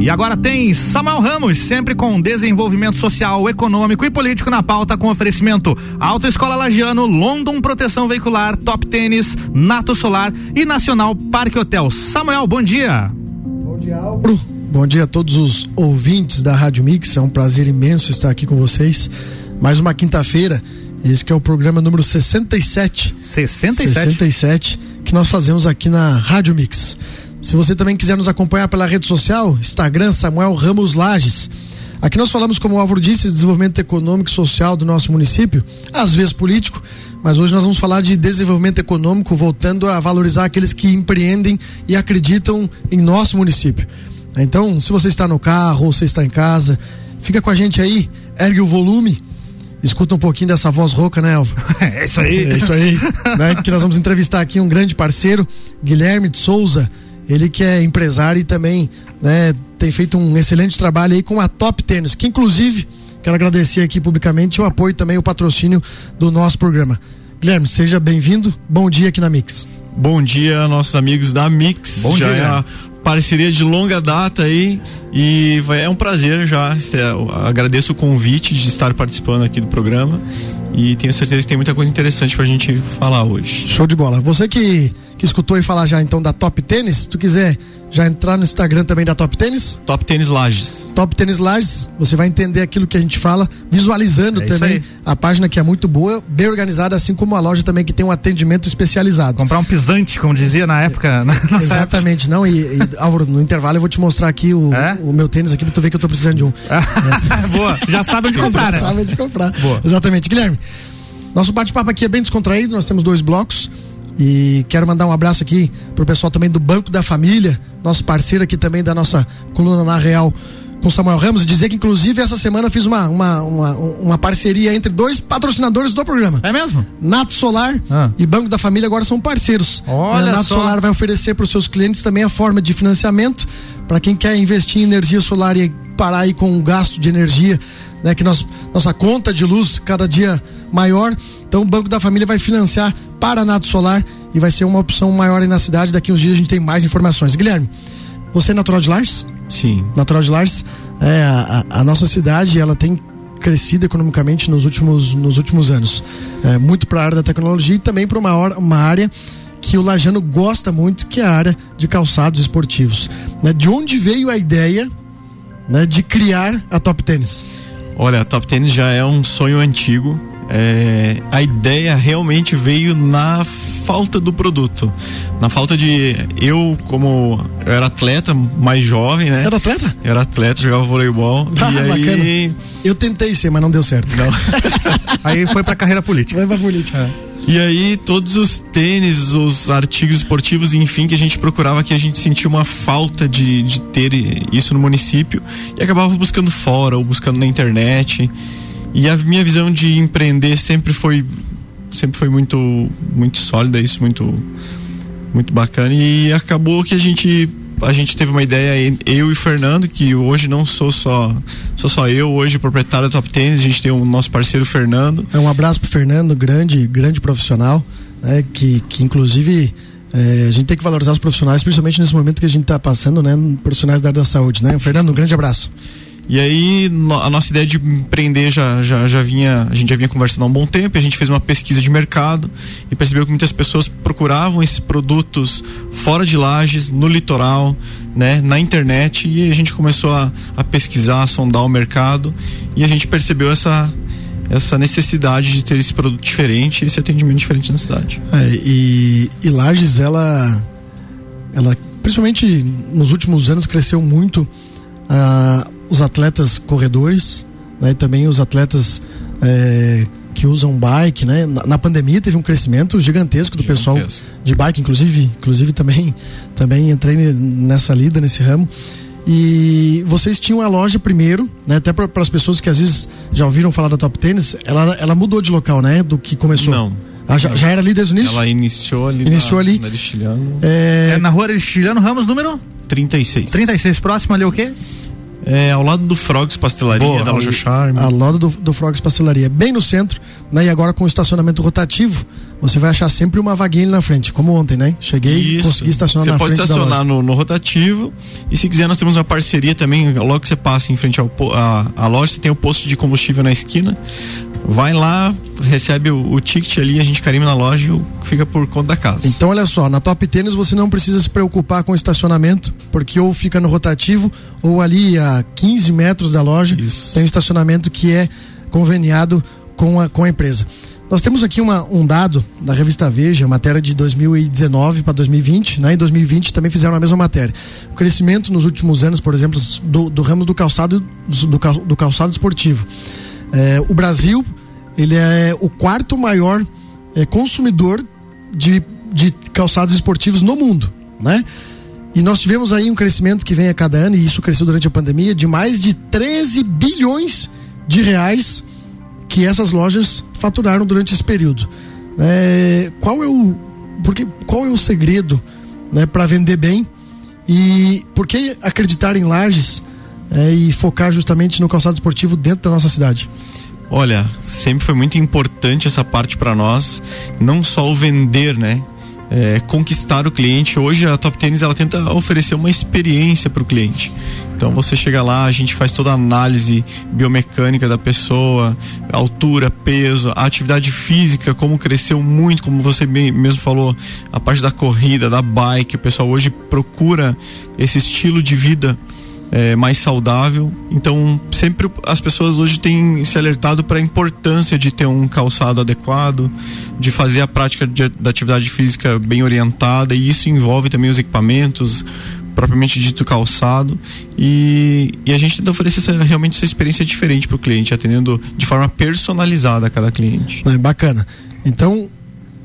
E agora tem Samuel Ramos, sempre com desenvolvimento social, econômico e político na pauta, com oferecimento Autoescola Lagiano, London Proteção Veicular, Top Tênis, Nato Solar e Nacional Parque Hotel. Samuel, bom dia. Bom dia, Álvaro. Bom dia a todos os ouvintes da Rádio Mix. É um prazer imenso estar aqui com vocês. Mais uma quinta-feira. Esse que é o programa número 67. 67? 67 que nós fazemos aqui na Rádio Mix. Se você também quiser nos acompanhar pela rede social, Instagram Samuel Ramos Lages. Aqui nós falamos, como o Álvaro disse, de desenvolvimento econômico e social do nosso município, às vezes político, mas hoje nós vamos falar de desenvolvimento econômico, voltando a valorizar aqueles que empreendem e acreditam em nosso município. Então, se você está no carro ou você está em casa, fica com a gente aí, ergue o volume, escuta um pouquinho dessa voz rouca, né, Álvaro? É isso aí. É isso aí. né, que nós vamos entrevistar aqui um grande parceiro, Guilherme de Souza ele que é empresário e também né, tem feito um excelente trabalho aí com a Top Tênis, que inclusive quero agradecer aqui publicamente o apoio também, o patrocínio do nosso programa. Guilherme, seja bem-vindo. Bom dia aqui na Mix. Bom dia, nossos amigos da Mix. Bom já dia. É a parceria de longa data aí e vai, é um prazer já. Agradeço o convite de estar participando aqui do programa e tenho certeza que tem muita coisa interessante pra gente falar hoje. Show de bola. Você que, que escutou e falar já então da Top Tênis, se tu quiser já entrar no Instagram também da Top Tênis? Top Tênis Lages. Top Tênis Lages, você vai entender aquilo que a gente fala, visualizando É também a página que é muito boa, bem organizada, assim como a loja também que tem um atendimento especializado. Comprar um pisante, como dizia na época. Na Exatamente, não, e, e Álvaro, no intervalo eu vou te mostrar aqui o, É? o meu tênis aqui pra tu ver que eu tô precisando de um. época. Boa, já sabe onde comprar, Já né? sabe onde comprar. Boa. Exatamente. Guilherme, nosso bate-papo aqui é bem descontraído, nós temos dois blocos. E quero mandar um abraço aqui pro pessoal também do Banco da Família, nosso parceiro aqui também da nossa coluna na Real com Samuel Ramos, e dizer que inclusive essa semana eu fiz uma, uma, uma, uma parceria entre dois patrocinadores do programa. É mesmo? Nato Solar Ah. e Banco da Família agora são parceiros. Olha a Nato só. Solar vai oferecer para os seus clientes também a forma de financiamento para quem quer investir em energia solar e parar aí com o gasto de energia, né, que nós, nossa conta de luz cada dia maior. Então o Banco da Família vai financiar para a Nato Solar e vai ser uma opção maior aí na cidade. Daqui uns dias a gente tem mais informações. Guilherme, você é natural de Lars? Sim. Natural de Lars, é, a, a- nossa cidade ela tem crescido economicamente nos últimos, nos últimos anos. É, muito para a área da tecnologia e também para uma, uma área que o Lajano gosta muito, que é a área de calçados esportivos. Né? De onde veio a ideia né, de criar a Top Tênis? Olha, a Top Tênis já é um sonho antigo. É, a ideia realmente veio na falta do produto, na falta de eu como eu era atleta mais jovem, né? Era atleta? Eu era atleta, jogava voleibol Ah, e aí bacana. Eu tentei ser, mas não deu certo. Não. Aí foi pra carreira política. Vai pra política. E aí, todos os tênis, os artigos esportivos, enfim, que a gente procurava, que a gente sentia uma falta de, de ter isso no município e acabava buscando fora ou buscando na internet. E a minha visão de empreender sempre foi sempre foi muito muito sólida, isso muito muito bacana e acabou que a gente a gente teve uma ideia eu e Fernando que hoje não sou só sou só eu hoje proprietário da Top Tênis a gente tem o nosso parceiro Fernando É um abraço pro Fernando, grande, grande profissional, né? Que, que inclusive é, a gente tem que valorizar os profissionais, principalmente nesse momento que a gente está passando, né? Profissionais da área da saúde, né? Fernando, um grande abraço. E aí a nossa ideia de empreender já, já, já vinha, a gente já vinha conversando há um bom tempo, a gente fez uma pesquisa de mercado e percebeu que muitas pessoas procuravam esses produtos fora de lajes, no litoral, né, na internet, e a gente começou a, a pesquisar, a sondar o mercado e a gente percebeu essa essa necessidade de ter esse produto diferente, esse atendimento diferente na cidade. É, e, e Lages, ela, ela, principalmente nos últimos anos, cresceu muito ah, os atletas corredores, né? E também os atletas é, que usam bike, né? Na, na pandemia teve um crescimento gigantesco do pessoal Gigantesco. de bike, inclusive, inclusive também, também entrei ne- nessa lida, nesse ramo. E vocês tinham a loja primeiro, né? Até para as pessoas que às vezes já ouviram falar da Top Tênis, ela, ela mudou de local, né? Do que começou. Não. Ah, já, já era ali desde o início? Ela iniciou ali Iniciou na, ali. na Aristiliano É, É na rua Aristiliano Ramos, número 36. 36, próximo ali o quê? É ao lado do Frogs Pastelaria, Boa. da loja Charme. a loja do, do Frogs Pastelaria, bem no centro, né? E agora com o estacionamento rotativo, você vai achar sempre uma vaguinha ali na frente, como ontem, né? Cheguei e consegui estacionar você na frente. Você pode estacionar no, no, rotativo e se quiser nós temos uma parceria também, logo que você passa em frente ao a, a loja, você tem o posto de combustível na esquina. Vai lá, recebe o, o ticket ali, a gente carimba na loja e fica por conta da casa. Então, olha só, na Top Tênis você não precisa se preocupar com o estacionamento, porque ou fica no rotativo ou ali a 15 metros da loja Isso. tem um estacionamento que é conveniado com a, com a empresa. Nós temos aqui uma, um dado da revista Veja, matéria de 2019 para 2020, né? Em 2020 também fizeram a mesma matéria. O crescimento nos últimos anos, por exemplo, do, do ramo do calçado, do, do calçado esportivo. É, o Brasil, ele é o quarto maior é, consumidor de, de calçados esportivos no mundo, né? E nós tivemos aí um crescimento que vem a cada ano, e isso cresceu durante a pandemia, de mais de 13 bilhões de reais que essas lojas faturaram durante esse período. É, qual é o porque qual é o segredo né, para vender bem e por que acreditar em lajes é, e focar justamente no calçado esportivo dentro da nossa cidade? Olha, sempre foi muito importante essa parte para nós, não só o vender, né? é, conquistar o cliente. Hoje a Top Tennis ela tenta oferecer uma experiência para o cliente. Então você chega lá, a gente faz toda a análise biomecânica da pessoa, altura, peso, a atividade física, como cresceu muito, como você mesmo falou, a parte da corrida, da bike, o pessoal hoje procura esse estilo de vida é, mais saudável. Então, sempre as pessoas hoje têm se alertado para a importância de ter um calçado adequado, de fazer a prática de, da atividade física bem orientada, e isso envolve também os equipamentos, propriamente dito calçado. E, e a gente tenta oferecer essa, realmente essa experiência diferente para o cliente, atendendo de forma personalizada a cada cliente. É bacana. Então,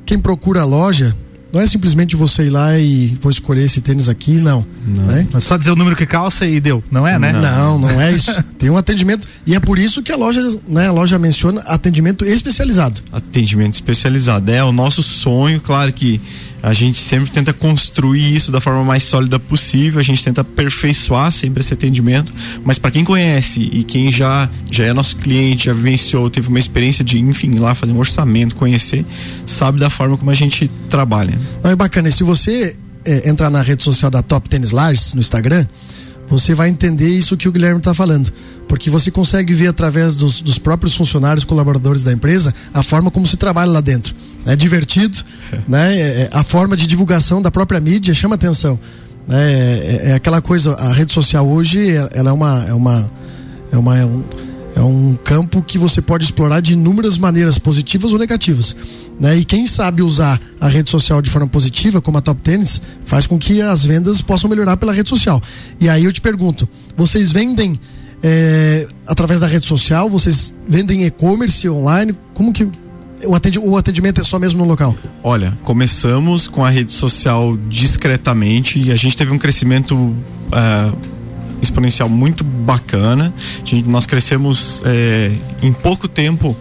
quem procura a loja não é simplesmente você ir lá e vou escolher esse tênis aqui, não. Não. Né? É só dizer o número que calça e deu, não é, né? Não, não é isso. Tem um atendimento e é por isso que a loja, né, a loja menciona atendimento especializado. Atendimento especializado é o nosso sonho, claro que a gente sempre tenta construir isso da forma mais sólida possível, a gente tenta aperfeiçoar sempre esse atendimento, mas para quem conhece e quem já já é nosso cliente, já vivenciou, teve uma experiência de, enfim, ir lá fazer um orçamento, conhecer, sabe da forma como a gente trabalha. Não, é bacana, e se você é, entrar na rede social da Top Tennis Lars no Instagram, você vai entender isso que o Guilherme está falando. Porque você consegue ver através dos, dos, próprios funcionários, colaboradores da empresa, a forma como se trabalha lá dentro. É divertido, né? É, é, a forma de divulgação da própria mídia chama atenção. É, é, é aquela coisa, a rede social hoje, ela é uma. É uma, é uma é um, é um campo que você pode explorar de inúmeras maneiras, positivas ou negativas. Né? E quem sabe usar a rede social de forma positiva, como a Top Tennis, faz com que as vendas possam melhorar pela rede social. E aí eu te pergunto: vocês vendem é, através da rede social? Vocês vendem e-commerce online? Como que o atendimento é só mesmo no local? Olha, começamos com a rede social discretamente e a gente teve um crescimento uh, exponencial muito bacana. Gente, nós crescemos é, em pouco tempo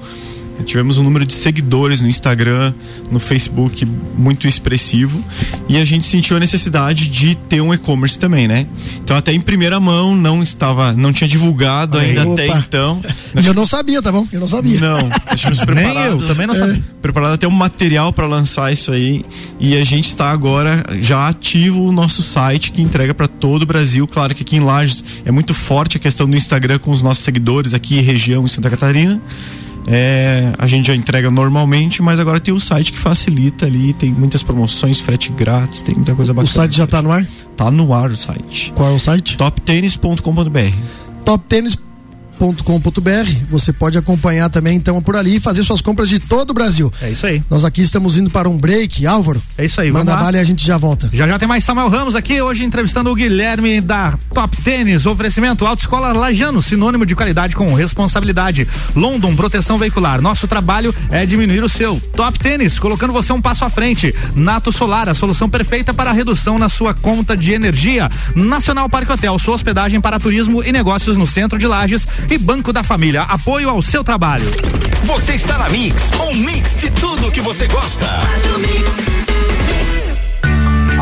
Tivemos um número de seguidores no Instagram, no Facebook muito expressivo e a gente sentiu a necessidade de ter um e-commerce também, né? Então até em primeira mão não estava, não tinha divulgado Aí, ainda opa. até então. Eu não sabia, tá bom? Eu não sabia. Não, nós tínhamos preparado. Nem eu, também não sabia. É. Preparado até um material para lançar isso aí e a gente está agora já ativo o nosso site que entrega para todo o Brasil. Claro que aqui em Lages é muito forte a questão do Instagram com os nossos seguidores aqui região em Santa Catarina. É, a gente já entrega normalmente, mas agora tem o site que facilita ali, tem muitas promoções, frete grátis, tem muita coisa bacana. O site já está no ar? Tá no ar o site. Qual é o site? toptenis.com.br. Toptênis.com com.br Você pode acompanhar também então por ali e fazer suas compras de todo o Brasil. É isso aí. Nós aqui estamos indo para um break, Álvaro. É isso aí, Manda bala e a gente já volta. Já já tem mais Samuel Ramos aqui, hoje entrevistando o Guilherme da Top Tênis, oferecimento Autoescola Lajano, sinônimo de qualidade com responsabilidade. London, proteção veicular. Nosso trabalho é diminuir o seu. Top Tênis, colocando você um passo à frente. Nato Solar, a solução perfeita para a redução na sua conta de energia. Nacional Parque Hotel, sua hospedagem para turismo e negócios no centro de Lages e Banco da Família. Apoio ao seu trabalho. Você está na Mix, um mix de tudo que você gosta.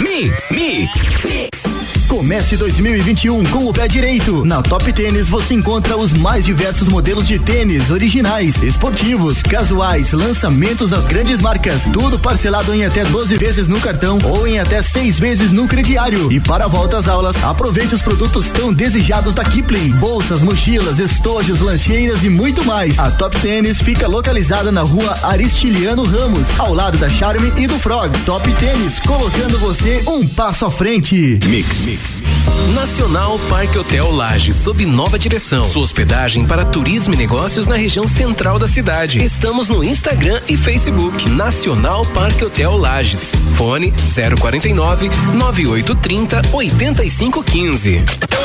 Mix, mix, mix. Comece 2021 com o pé direito. Na Top Tênis você encontra os mais diversos modelos de tênis originais, esportivos, casuais, lançamentos das grandes marcas. Tudo parcelado em até 12 vezes no cartão ou em até 6 vezes no crediário. E para a volta às aulas, aproveite os produtos tão desejados da Kipling: bolsas, mochilas, estojos, lancheiras e muito mais. A Top Tênis fica localizada na rua Aristiliano Ramos, ao lado da Charme e do Frog. Top Tênis, colocando você um passo à frente. Mix, mix. Nacional Parque Hotel Lages, sob nova direção. Sua hospedagem para turismo e negócios na região central da cidade. Estamos no Instagram e Facebook. Nacional Parque Hotel Lages. Fone 049 9830 8515.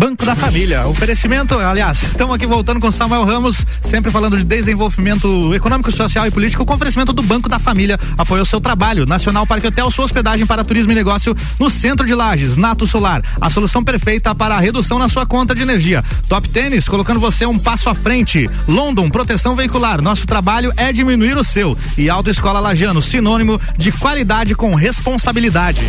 Banco da Família. Oferecimento, aliás, estamos aqui voltando com Samuel Ramos, sempre falando de desenvolvimento econômico, social e político, com oferecimento do Banco da Família. Apoia o seu trabalho. Nacional Parque Hotel, sua hospedagem para turismo e negócio no centro de Lages. Nato Solar, a solução perfeita para a redução na sua conta de energia. Top Tênis, colocando você um passo à frente. London, proteção veicular. Nosso trabalho é diminuir o seu. E Autoescola Lajano, sinônimo de qualidade com responsabilidade.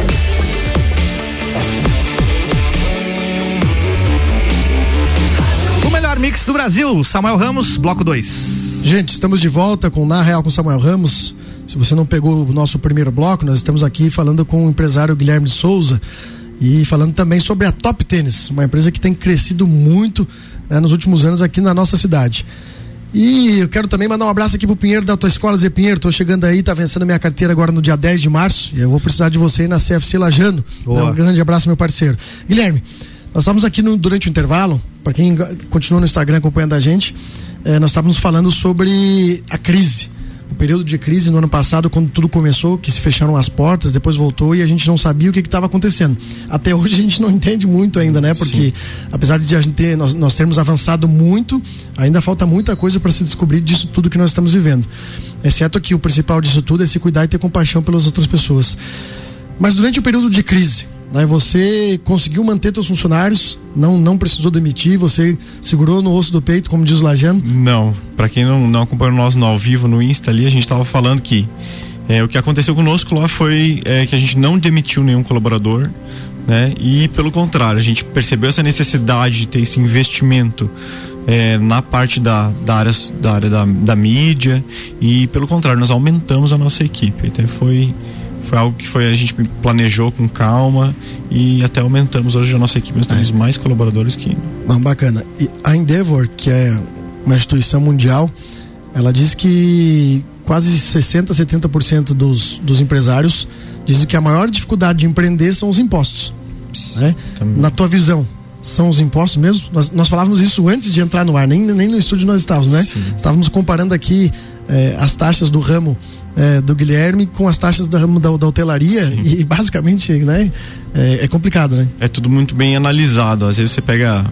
Mix do Brasil, Samuel Ramos, bloco 2. Gente, estamos de volta com Na Real com Samuel Ramos. Se você não pegou o nosso primeiro bloco, nós estamos aqui falando com o empresário Guilherme de Souza e falando também sobre a Top Tênis, uma empresa que tem crescido muito né, nos últimos anos aqui na nossa cidade. E eu quero também mandar um abraço aqui pro Pinheiro da tua escola, Zé Pinheiro. Tô chegando aí, tá vencendo minha carteira agora no dia 10 de março. E eu vou precisar de você aí na CFC Lajano. Um grande abraço, meu parceiro. Guilherme, nós estávamos aqui no, durante o intervalo, para quem continua no Instagram acompanhando a gente, eh, nós estávamos falando sobre a crise. O período de crise no ano passado, quando tudo começou, que se fecharam as portas, depois voltou e a gente não sabia o que estava acontecendo. Até hoje a gente não entende muito ainda, né? Porque Sim. apesar de a gente ter, nós, nós termos avançado muito, ainda falta muita coisa para se descobrir disso tudo que nós estamos vivendo. Exceto que o principal disso tudo é se cuidar e ter compaixão pelas outras pessoas. Mas durante o período de crise, Né? Você conseguiu manter seus funcionários, não não precisou demitir, você segurou no osso do peito, como diz o Lajano? Não, para quem não, não acompanhou nós no ao vivo no Insta ali, a gente estava falando que é, o que aconteceu conosco lá foi é, que a gente não demitiu nenhum colaborador, né? E pelo contrário, a gente percebeu essa necessidade de ter esse investimento é, na parte da, da área, da, área da, da mídia e pelo contrário, nós aumentamos a nossa equipe. Até foi foi algo que foi a gente planejou com calma e até aumentamos hoje a nossa equipe nós temos é. mais colaboradores que Bom, bacana e a Endeavor que é uma instituição mundial ela diz que quase 60, 70% dos, dos empresários dizem que a maior dificuldade de empreender são os impostos. Né? Na tua visão, são os impostos mesmo? Nós, nós falávamos isso antes de entrar no ar, nem, nem no estúdio nós estávamos, né? Sim. Estávamos comparando aqui eh, as taxas do ramo eh, do Guilherme com as taxas ramo da, da hotelaria Sim. e basicamente, né? É, é, complicado, né? É tudo muito bem analisado. Às vezes você pega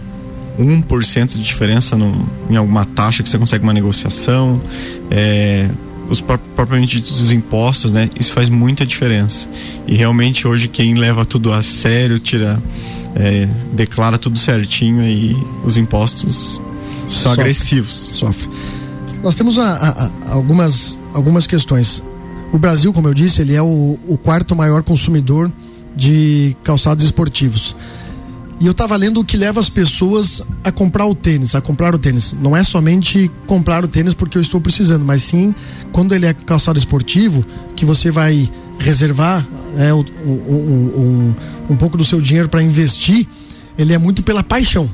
1% de diferença no, em alguma taxa que você consegue uma negociação. É, os propriamente ditos impostos, né? Isso faz muita diferença. E realmente hoje quem leva tudo a sério, tira, é, declara tudo certinho e os impostos são Sofre. agressivos. Sofre. Nós temos a, a, algumas, algumas questões. O Brasil, como eu disse, ele é o, o quarto maior consumidor de calçados esportivos. E eu estava lendo o que leva as pessoas a comprar o tênis, a comprar o tênis. Não é somente comprar o tênis porque eu estou precisando, mas sim quando ele é calçado esportivo, que você vai reservar né, um, um, um, um pouco do seu dinheiro para investir, ele é muito pela paixão.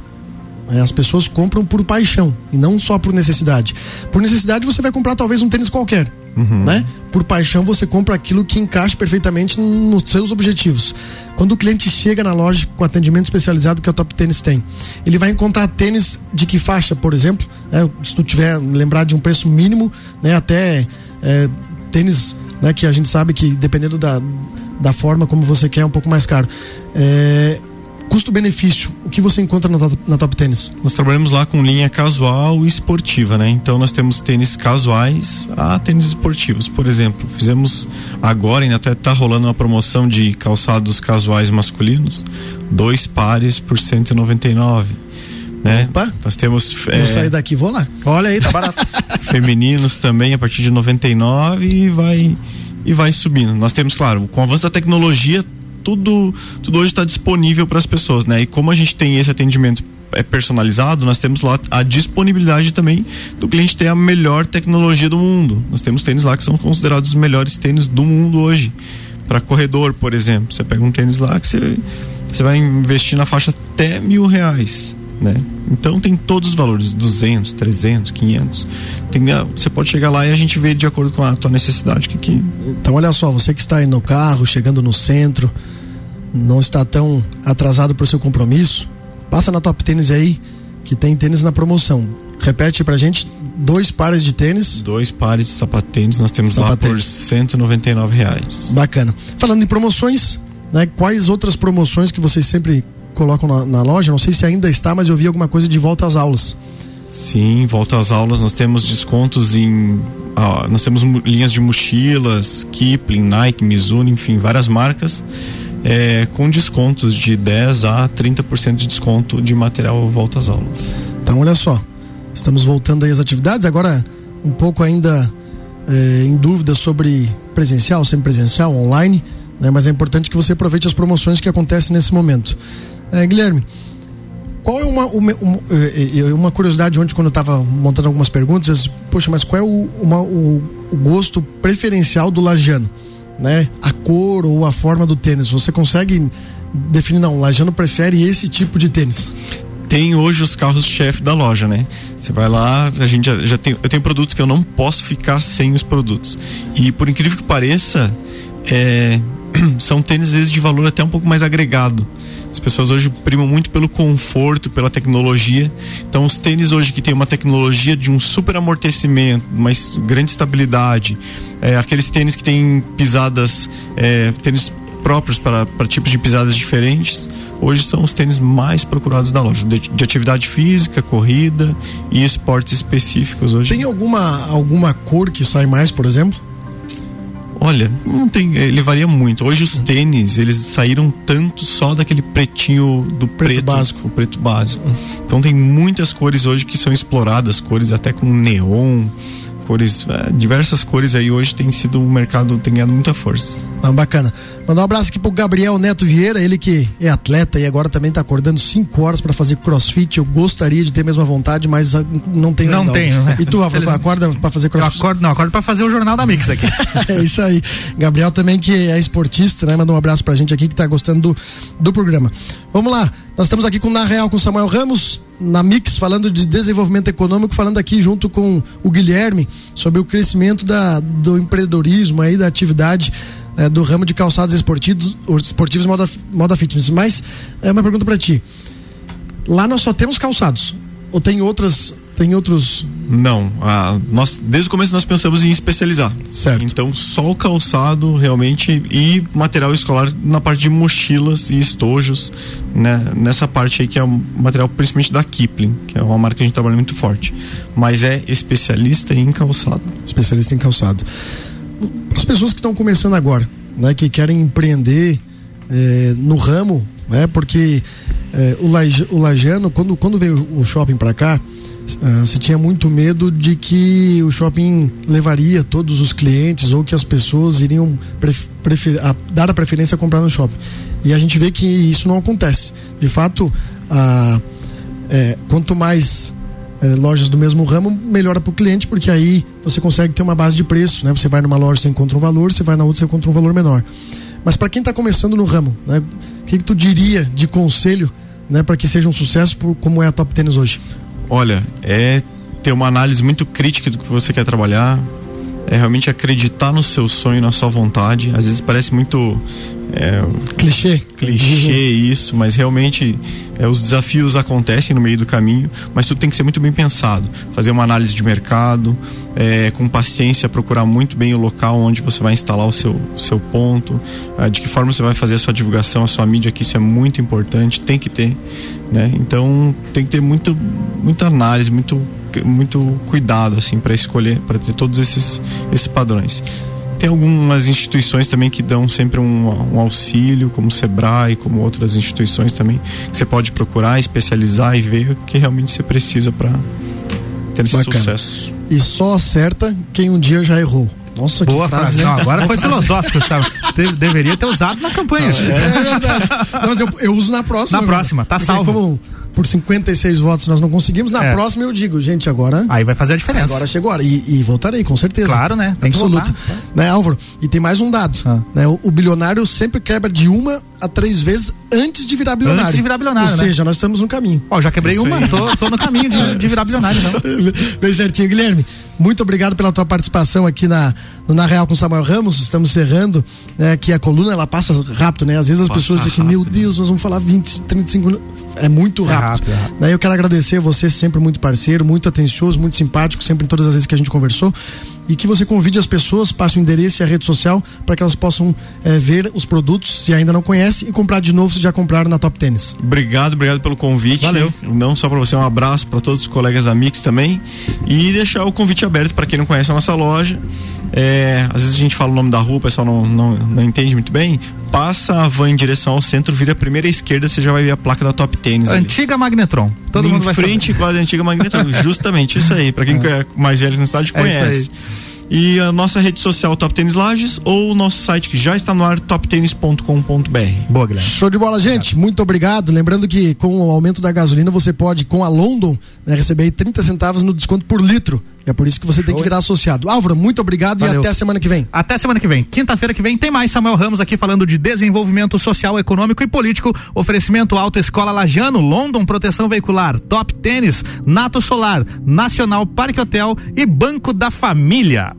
É, as pessoas compram por paixão e não só por necessidade. Por necessidade você vai comprar talvez um tênis qualquer uhum. né? Por paixão você compra aquilo que encaixa perfeitamente nos seus objetivos. Quando o cliente chega na loja com atendimento especializado que a Top Tênis tem, ele vai encontrar tênis de que faixa, por exemplo, né? se tu tiver lembrar de um preço mínimo, né? Até é, tênis, né? Que a gente sabe que dependendo da, da forma como você quer é um pouco mais caro. É, Custo-benefício, o que você encontra na, na Top Tênis? Nós trabalhamos lá com linha casual e esportiva, né? Então nós temos tênis casuais a tênis esportivos. Por exemplo, fizemos agora, ainda até tá rolando uma promoção de calçados casuais masculinos, dois pares por 199. Né? Opa. Nós temos. Vou é, sair daqui, vou lá. Olha aí, tá barato. femininos também a partir de 99 e vai e vai subindo. Nós temos, claro, com o avanço da tecnologia, tudo, tudo hoje está disponível para as pessoas, né? E como a gente tem esse atendimento é personalizado, nós temos lá a disponibilidade também do cliente ter a melhor tecnologia do mundo. Nós temos tênis lá que são considerados os melhores tênis do mundo hoje. Para corredor, por exemplo, você pega um tênis lá que você, você vai investir na faixa até mil reais. Né? Então tem todos os valores, 200, 300, 500. Tem, você pode chegar lá e a gente vê de acordo com a tua necessidade que, que... Então olha só, você que está aí no carro, chegando no centro, não está tão atrasado para o seu compromisso, passa na Top Tênis aí, que tem tênis na promoção. Repete pra gente, dois pares de tênis. Dois pares de sapatênis nós temos sapatênis. lá por 199 reais. Bacana. Falando em promoções, né? Quais outras promoções que vocês sempre colocam na, na loja? Não sei se ainda está, mas eu vi alguma coisa de volta às aulas. Sim, volta às aulas nós temos descontos em ah, nós temos linhas de mochilas, Kipling, Nike, Mizuno, enfim, várias marcas é, com descontos de 10 a 30% de desconto de material volta às aulas. Então, olha só, estamos voltando aí às atividades, agora um pouco ainda é, em dúvida sobre presencial, semipresencial, online, né? mas é importante que você aproveite as promoções que acontecem nesse momento. É, Guilherme, qual é uma, uma, uma, é, é, uma curiosidade ontem quando eu estava montando algumas perguntas, eu disse, poxa, mas qual é o, uma, o, o gosto preferencial do lagiano? Né, a cor ou a forma do tênis? Você consegue definir, não, o Lajano prefere esse tipo de tênis? Tem hoje os carros-chefe da loja, né? Você vai lá, a gente já, já tem, eu tenho produtos que eu não posso ficar sem os produtos. E por incrível que pareça, é, são tênis às vezes de valor até um pouco mais agregado. As pessoas hoje primam muito pelo conforto, pela tecnologia. Então, os tênis hoje que tem uma tecnologia de um super amortecimento, uma grande estabilidade, é, aqueles tênis que têm pisadas, é, tênis próprios para, para tipos de pisadas diferentes, hoje são os tênis mais procurados da loja, de, de, atividade física, corrida e esportes específicos hoje. Tem alguma, alguma cor que sai mais, por exemplo? Olha, não tem, ele varia muito. Hoje os tênis, eles saíram tanto só daquele pretinho do preto, preto básico, o preto básico. Então tem muitas cores hoje que são exploradas, cores até com neon, cores, é, diversas cores aí hoje tem sido o mercado tem ganhado muita força. Não, bacana. Mandar um abraço aqui pro Gabriel Neto Vieira, ele que é atleta e agora também tá acordando 5 horas para fazer crossfit. Eu gostaria de ter a mesma vontade, mas ah, não tenho Não tenho, né? E tu, acorda para fazer Eu crossfit? acordo, não, acordo pra fazer o Jornal da Mix aqui. é isso aí. Gabriel também que é esportista, né? Manda um abraço pra gente aqui que tá gostando do, do programa. Vamos lá. Nós estamos aqui com Na Real com Samuel Ramos, na Mix, falando de desenvolvimento econômico, falando aqui junto com o Guilherme sobre o crescimento da, do empreendedorismo aí, da atividade eh, do ramo de calçados esportivos, esportivos moda, moda fitness. Mas é uma pergunta pra ti. Lá nós só temos calçados. Ou tem outras. Tem outros. Não, a, nós, desde o começo nós pensamos em especializar. Certo. Então só o calçado realmente e material escolar na parte de mochilas e estojos, né? Nessa parte aí que é o material principalmente da Kipling, que é uma marca que a gente trabalha muito forte. Mas é especialista em calçado. especialista em calçado. Para as pessoas que estão começando agora, né, que querem empreender eh, no ramo, né, porque eh, o, laje, o lajeano, quando, quando veio o shopping para cá, ah, se tinha muito medo de que o shopping levaria todos os clientes ou que as pessoas iriam a, dar a preferência a comprar no shopping. E a gente vê que isso não acontece. De fato, ah, eh, quanto mais eh, lojas do mesmo ramo, melhora para o cliente, porque aí você consegue ter uma base de preço, né? Você vai numa loja, você encontra um valor, você vai na outra, você encontra um valor menor. Mas para quem está começando no ramo, né? O que, que tu diria de conselho, né? Para que seja um sucesso como é a Top Tênis hoje? Olha, é ter uma análise muito crítica do que você quer trabalhar, é realmente acreditar no seu sonho, na sua vontade. Às vezes parece muito é, Clichê? clichê isso, mas realmente é, os desafios acontecem no meio do caminho, mas tudo tem que ser muito bem pensado. Fazer uma análise de mercado, é, com paciência, procurar muito bem o local onde você vai instalar o seu, seu ponto, ah, de que forma você vai fazer a sua divulgação, a sua mídia, que isso é muito importante, tem que ter. Né? Então tem que ter muito, muita análise, muito, muito cuidado assim para escolher, para ter todos esses, esses padrões. Tem algumas instituições também que dão sempre um, um auxílio, como o Sebrae, como outras instituições também, que você pode procurar, especializar e ver o que realmente você precisa para ter esse Bacana. sucesso. E só acerta quem um dia já errou. Nossa, Boa que frase, frase. né? Não, agora foi filosófico, sabe? De- deveria ter usado na campanha. É verdade. Não, mas eu, eu uso na próxima. Na agora. próxima, tá Porque salvo. Como por 56 votos nós não conseguimos, na É. próxima eu digo, gente, agora. Aí vai fazer a diferença. Agora chegou a hora. E, e voltarei, com certeza. Claro, né? Tem que voltar. Né, Álvaro? E tem mais um dado. Ah. Né, o, o bilionário sempre quebra de uma a três vezes antes de virar bilionário. Antes de virar bilionário, Ou né? seja, nós estamos no caminho. Ó, já quebrei Isso uma, tô, tô no caminho de, de virar bilionário, então. Bem certinho, Guilherme. Muito obrigado pela tua participação aqui na, no Na Real com Samuel Ramos. Estamos encerrando né, que a coluna ela passa rápido, né? Às vezes as Passa pessoas dizem que, meu Deus, nós vamos falar 20, 35 minutos. É muito É rápido. é. Daí eu quero agradecer você, sempre muito parceiro, muito atencioso, muito simpático, sempre em todas as vezes que a gente conversou. E que você convide as pessoas, passe o endereço e a rede social para que elas possam eh, ver os produtos, se ainda não conhece, e comprar de novo se já compraram na Top Tênis. Obrigado, obrigado pelo convite. Valeu. Não só para você, um abraço para todos os colegas da Mix também. E deixar o convite aberto para quem não conhece a nossa loja. É, às vezes a gente fala o nome da rua, o pessoal não, não, não entende muito bem. Passa a van em direção ao centro, vira a primeira esquerda, você já vai ver a placa da Top Tênis. ali. Antiga Magnetron. Todo em mundo vai frente com a antiga Magneto. Justamente, isso aí. Para quem é mais velho na cidade É conhece. E a nossa rede social Top Tênis Lages ou o nosso site que já está no ar, toptênis.com.br. Boa, Guilherme. Show de bola, gente. Muito obrigado. Lembrando que com o aumento da gasolina, você pode, com a London, né, receber aí 30 centavos no desconto por litro. É por isso que você tem que virar associado. Álvaro, muito obrigado Valeu. e até a semana que vem. Até semana que vem. Quinta-feira que vem tem mais Samuel Ramos aqui falando de desenvolvimento social, econômico e político. Oferecimento Autoescola Lajano, London Proteção Veicular, Top Tênis, Nato Solar, Nacional Parque Hotel e Banco da Família.